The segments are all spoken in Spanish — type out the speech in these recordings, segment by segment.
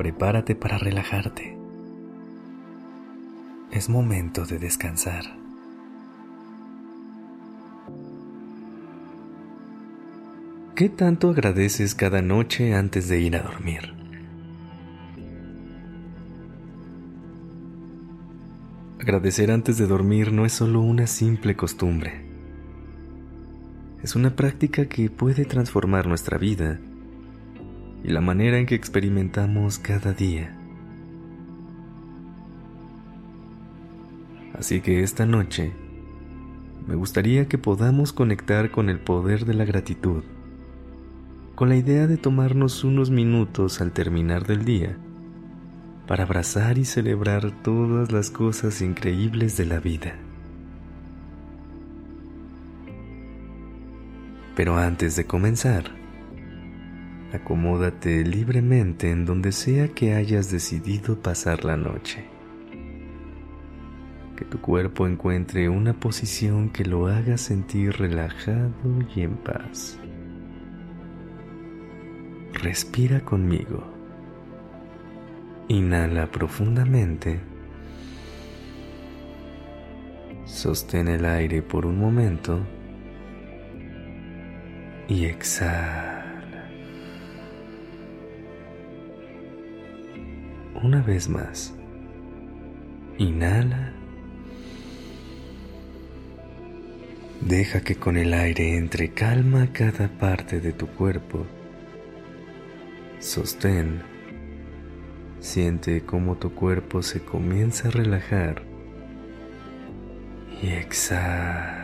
Prepárate para relajarte. Es momento de descansar. ¿Qué tanto agradeces cada noche antes de ir a dormir? Agradecer antes de dormir no es solo una simple costumbre. Es una práctica que puede transformar nuestra vida y la manera en que experimentamos cada día. Así que esta noche me gustaría que podamos conectar con el poder de la gratitud, con la idea de tomarnos unos minutos al terminar del día para abrazar y celebrar todas las cosas increíbles de la vida. Pero antes de comenzar, acomódate libremente en donde sea que hayas decidido pasar la noche. Que tu cuerpo encuentre una posición que lo haga sentir relajado y en paz. Respira conmigo. Inhala profundamente. Sostén el aire por un momento y exhala. Una vez más. Inhala. Deja que con el aire entre calma cada parte de tu cuerpo. Sostén. Siente cómo tu cuerpo se comienza a relajar. Y exhala.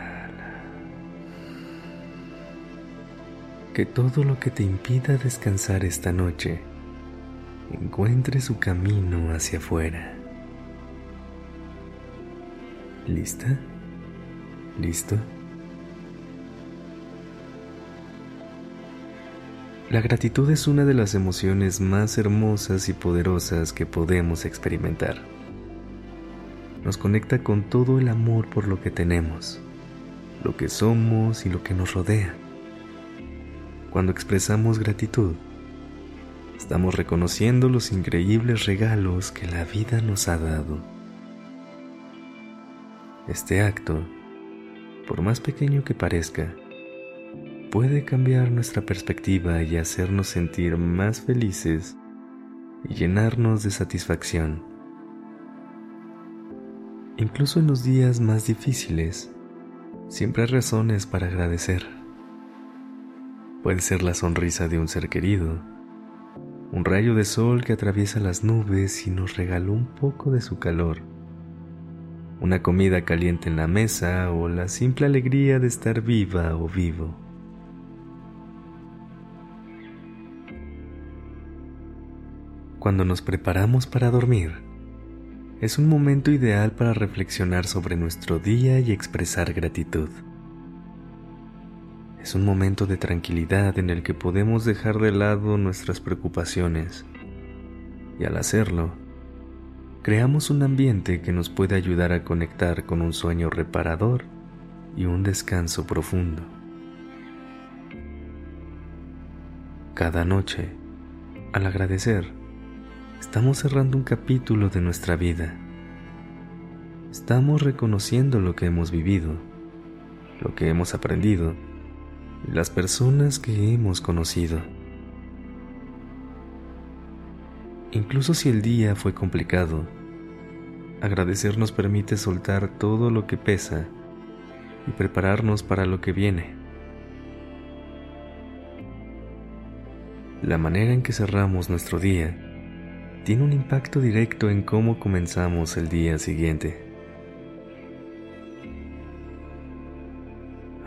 que todo lo que te impida descansar esta noche encuentre su camino hacia afuera. ¿Lista? ¿Listo? La gratitud es una de las emociones más hermosas y poderosas que podemos experimentar. Nos conecta con todo el amor por lo que tenemos, lo que somos y lo que nos rodea. Cuando expresamos gratitud, estamos reconociendo los increíbles regalos que la vida nos ha dado. Este acto, por más pequeño que parezca, puede cambiar nuestra perspectiva y hacernos sentir más felices y llenarnos de satisfacción. Incluso en los días más difíciles, siempre hay razones para agradecer. Puede ser la sonrisa de un ser querido, un rayo de sol que atraviesa las nubes y nos regaló un poco de su calor, una comida caliente en la mesa o la simple alegría de estar viva o vivo. Cuando nos preparamos para dormir, es un momento ideal para reflexionar sobre nuestro día y expresar gratitud. Es un momento de tranquilidad en el que podemos dejar de lado nuestras preocupaciones y al hacerlo, creamos un ambiente que nos puede ayudar a conectar con un sueño reparador y un descanso profundo. Cada noche, al agradecer, estamos cerrando un capítulo de nuestra vida. Estamos reconociendo lo que hemos vivido, lo que hemos aprendido las personas que hemos conocido. Incluso si el día fue complicado, agradecer nos permite soltar todo lo que pesa y prepararnos para lo que viene. La manera en que cerramos nuestro día tiene un impacto directo en cómo comenzamos el día siguiente.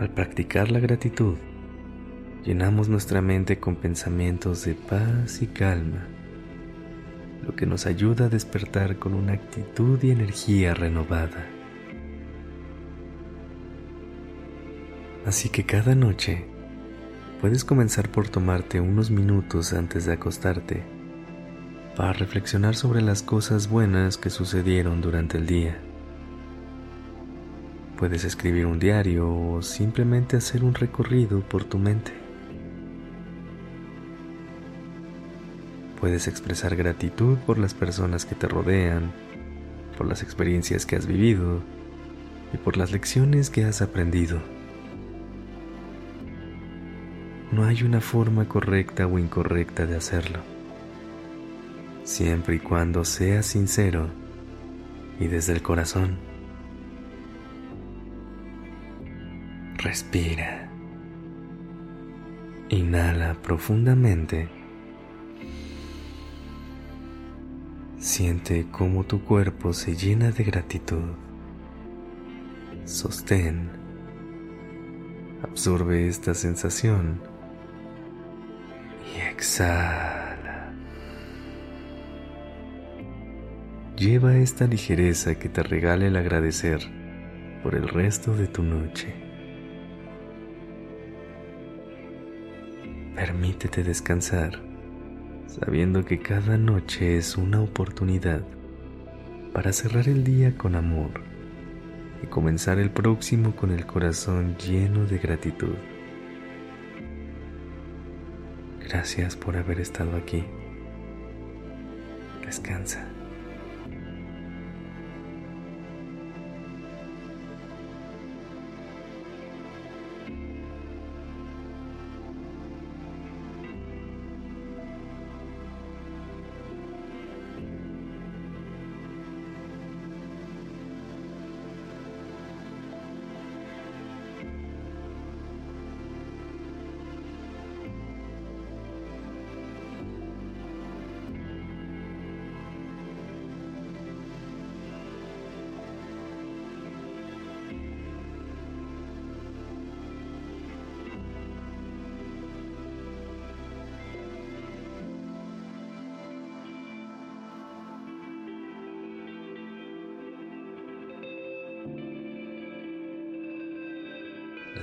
Al practicar la gratitud, llenamos nuestra mente con pensamientos de paz y calma, lo que nos ayuda a despertar con una actitud y energía renovada. Así que cada noche puedes comenzar por tomarte unos minutos antes de acostarte para reflexionar sobre las cosas buenas que sucedieron durante el día. Puedes escribir un diario o simplemente hacer un recorrido por tu mente. Puedes expresar gratitud por las personas que te rodean, por las experiencias que has vivido y por las lecciones que has aprendido. No hay una forma correcta o incorrecta de hacerlo, siempre y cuando seas sincero y desde el corazón. Respira. Inhala profundamente. Siente cómo tu cuerpo se llena de gratitud. Sostén. Absorbe esta sensación y exhala. Lleva esta ligereza que te regale el agradecer por el resto de tu noche. Permítete descansar sabiendo que cada noche es una oportunidad para cerrar el día con amor y comenzar el próximo con el corazón lleno de gratitud. Gracias por haber estado aquí. Descansa.